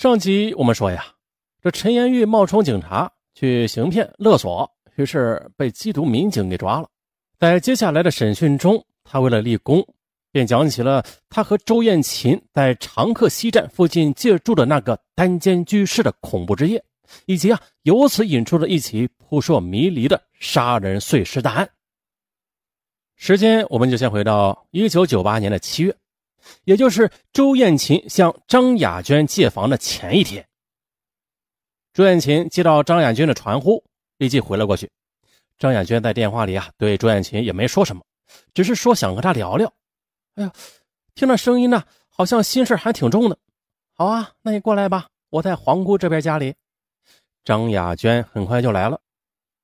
上集我们说呀，这陈延玉冒充警察去行骗勒索，于是被缉毒民警给抓了。在接下来的审讯中，他为了立功，便讲起了他和周艳琴在长客西站附近借住的那个单间居室的恐怖之夜，以及啊由此引出了一起扑朔迷离的杀人碎尸大案。时间我们就先回到一九九八年的七月。也就是周艳琴向张雅娟借房的前一天，周艳琴接到张雅娟的传呼，立即回了过去。张雅娟在电话里啊，对周艳琴也没说什么，只是说想和她聊聊。哎呀，听那声音呢，好像心事还挺重的。好啊，那你过来吧，我在皇姑这边家里。张雅娟很快就来了，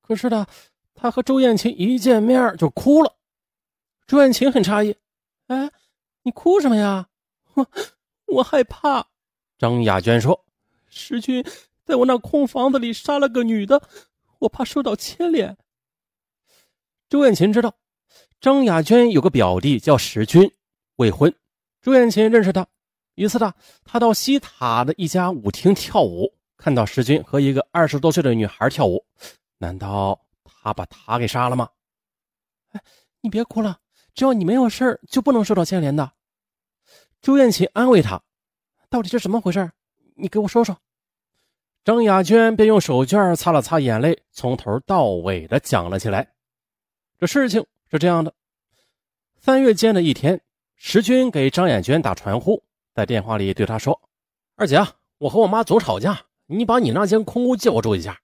可是呢，她和周艳琴一见面就哭了。周艳琴很诧异，哎。你哭什么呀？我我害怕。张雅娟说：“石军在我那空房子里杀了个女的，我怕受到牵连。”周艳琴知道张雅娟有个表弟叫石军，未婚。周艳琴认识他，一次的他到西塔的一家舞厅跳舞，看到石军和一个二十多岁的女孩跳舞，难道他把她给杀了吗？哎，你别哭了，只要你没有事就不能受到牵连的。朱艳琴安慰他：“到底是怎么回事？你给我说说。”张雅娟便用手绢擦了擦眼泪，从头到尾的讲了起来。这事情是这样的：三月间的一天，石军给张雅娟打传呼，在电话里对她说：“二姐，我和我妈总吵架，你把你那间空屋借我住一下。”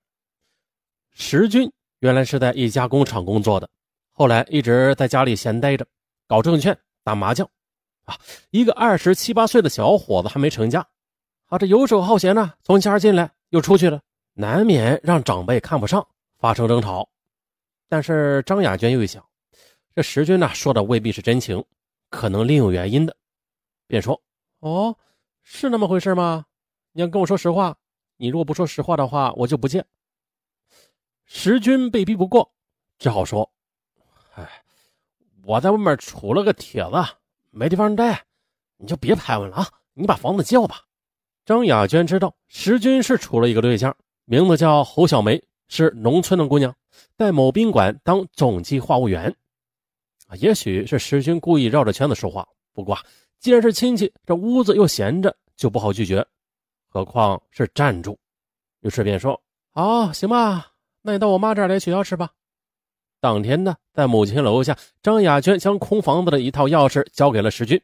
石军原来是在一家工厂工作的，后来一直在家里闲待着，搞证券、打麻将。一个二十七八岁的小伙子还没成家，啊，这游手好闲呢，从家进来又出去了，难免让长辈看不上，发生争吵。但是张雅娟又一想，这石军呢说的未必是真情，可能另有原因的，便说：“哦，是那么回事吗？你要跟我说实话，你如果不说实话的话，我就不见。”石军被逼不过，只好说：“哎，我在外面杵了个帖子。”没地方待，你就别拍我了啊！你把房子借吧。张雅娟知道石军是处了一个对象，名字叫侯小梅，是农村的姑娘，在某宾馆当总计划务员。啊，也许是石军故意绕着圈子说话。不过，既然是亲戚，这屋子又闲着，就不好拒绝。何况是站住，于是便说：“好，行吧，那你到我妈这儿来取钥匙吧。”当天呢，在母亲楼下，张雅娟将空房子的一套钥匙交给了石军。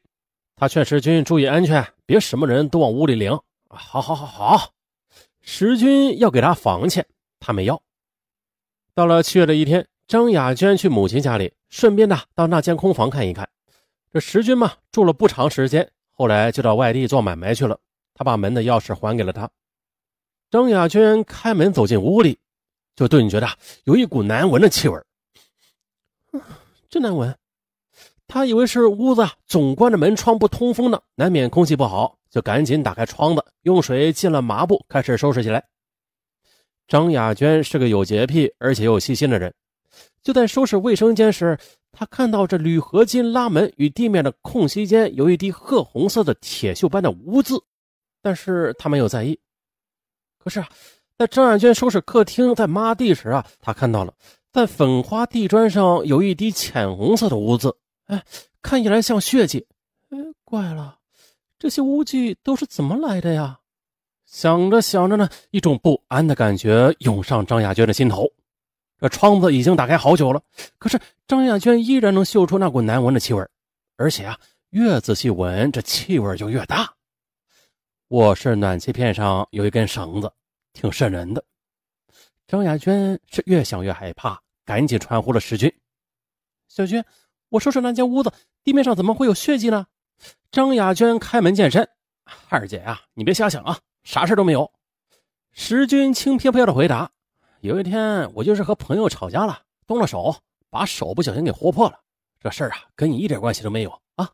他劝石军注意安全，别什么人都往屋里领。好，好，好，好。石军要给他房钱，他没要。到了七月的一天，张雅娟去母亲家里，顺便呢到那间空房看一看。这石军嘛，住了不长时间，后来就到外地做买卖去了。他把门的钥匙还给了他。张雅娟开门走进屋里，就顿觉得有一股难闻的气味。真难闻，他以为是屋子总关着门窗不通风呢，难免空气不好，就赶紧打开窗子，用水浸了抹布，开始收拾起来。张雅娟是个有洁癖而且又细心的人，就在收拾卫生间时，她看到这铝合金拉门与地面的空隙间有一滴褐红色的铁锈般的污渍，但是她没有在意。可是啊，在张雅娟收拾客厅在抹地时啊，她看到了。在粉花地砖上有一滴浅红色的污渍，哎，看起来像血迹。哎，怪了，这些污迹都是怎么来的呀？想着想着呢，一种不安的感觉涌上张雅娟的心头。这窗子已经打开好久了，可是张雅娟依然能嗅出那股难闻的气味，而且啊，越仔细闻，这气味就越大。卧室暖气片上有一根绳子，挺渗人的。张雅娟是越想越害怕。赶紧传呼了石军，小军，我说说那间屋子地面上怎么会有血迹呢？张雅娟开门见山：“二姐啊，你别瞎想啊，啥事都没有。”石军轻飘飘的回答：“有一天我就是和朋友吵架了，动了手，把手不小心给豁破了。这事儿啊，跟你一点关系都没有啊。”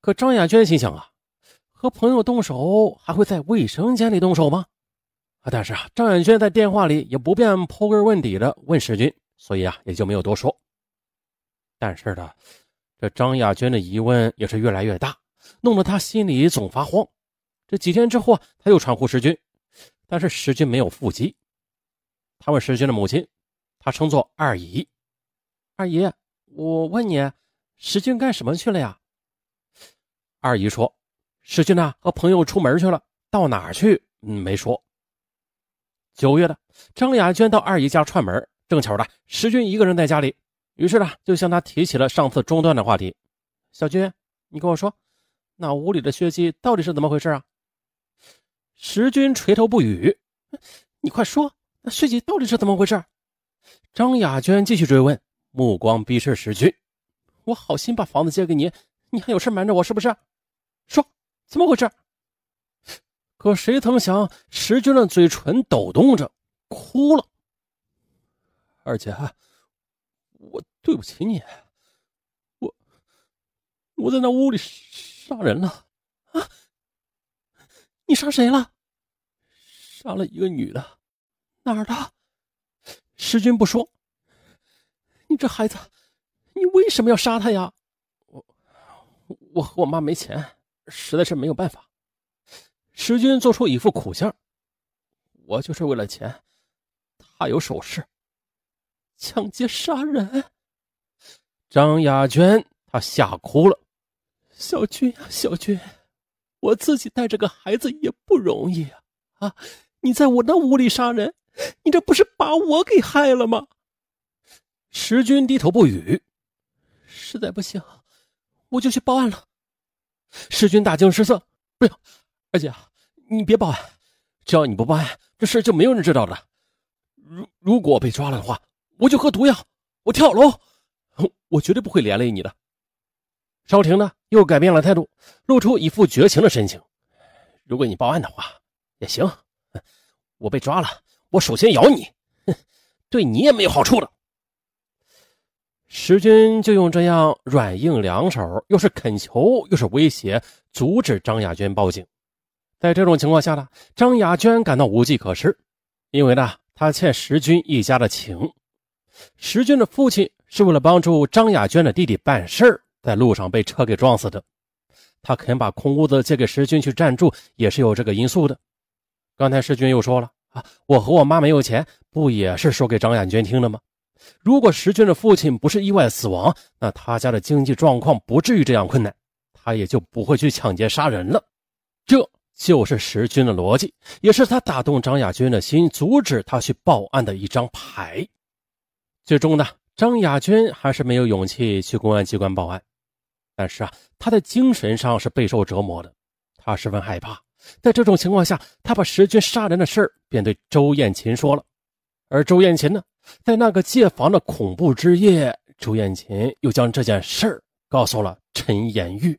可张雅娟心想啊，和朋友动手还会在卫生间里动手吗？但是啊，张远娟在电话里也不便刨根问底的问石军，所以啊，也就没有多说。但是呢，这张亚娟的疑问也是越来越大，弄得他心里总发慌。这几天之后啊，他又传呼石军，但是石军没有腹肌。他问石军的母亲，他称作二姨。二姨，我问你，石军干什么去了呀？二姨说，石军呢和朋友出门去了，到哪儿去？嗯，没说。九月的，张雅娟到二姨家串门，正巧的石军一个人在家里，于是呢就向他提起了上次中断的话题。小军，你跟我说，那屋里的血迹到底是怎么回事啊？石军垂头不语。你快说，那血迹到底是怎么回事？张雅娟继续追问，目光逼视石军。我好心把房子借给你，你还有事瞒着我是不是？说，怎么回事？可谁曾想，石军的嘴唇抖动着，哭了。二姐，我对不起你，我我在那屋里杀人了啊！你杀谁了？杀了一个女的，哪儿的？石军不说。你这孩子，你为什么要杀他呀？我我和我妈没钱，实在是没有办法。石军做出一副苦相，我就是为了钱，他有首饰，抢劫杀人。张雅娟她吓哭了，小军啊，小军，我自己带着个孩子也不容易啊！啊，你在我那屋里杀人，你这不是把我给害了吗？石军低头不语，实在不行，我就去报案了。石军大惊失色，不要。二姐，你别报案，只要你不报案，这事就没有人知道的。如如果被抓了的话，我就喝毒药，我跳楼，我绝对不会连累你的。少婷呢，又改变了态度，露出一副绝情的神情。如果你报案的话，也行。我被抓了，我首先咬你，对你也没有好处的。石军就用这样软硬两手，又是恳求又是威胁，阻止张亚娟报警。在这种情况下呢，张雅娟感到无计可施，因为呢，她欠石军一家的情。石军的父亲是为了帮助张雅娟的弟弟办事，在路上被车给撞死的。他肯把空屋子借给石军去暂住，也是有这个因素的。刚才石军又说了啊，我和我妈没有钱，不也是说给张雅娟听的吗？如果石军的父亲不是意外死亡，那他家的经济状况不至于这样困难，他也就不会去抢劫杀人了。这。就是石军的逻辑，也是他打动张亚军的心，阻止他去报案的一张牌。最终呢，张亚军还是没有勇气去公安机关报案。但是啊，他的精神上是备受折磨的，他十分害怕。在这种情况下，他把石军杀人的事儿便对周艳琴说了。而周艳琴呢，在那个借房的恐怖之夜，周艳琴又将这件事儿告诉了陈延玉。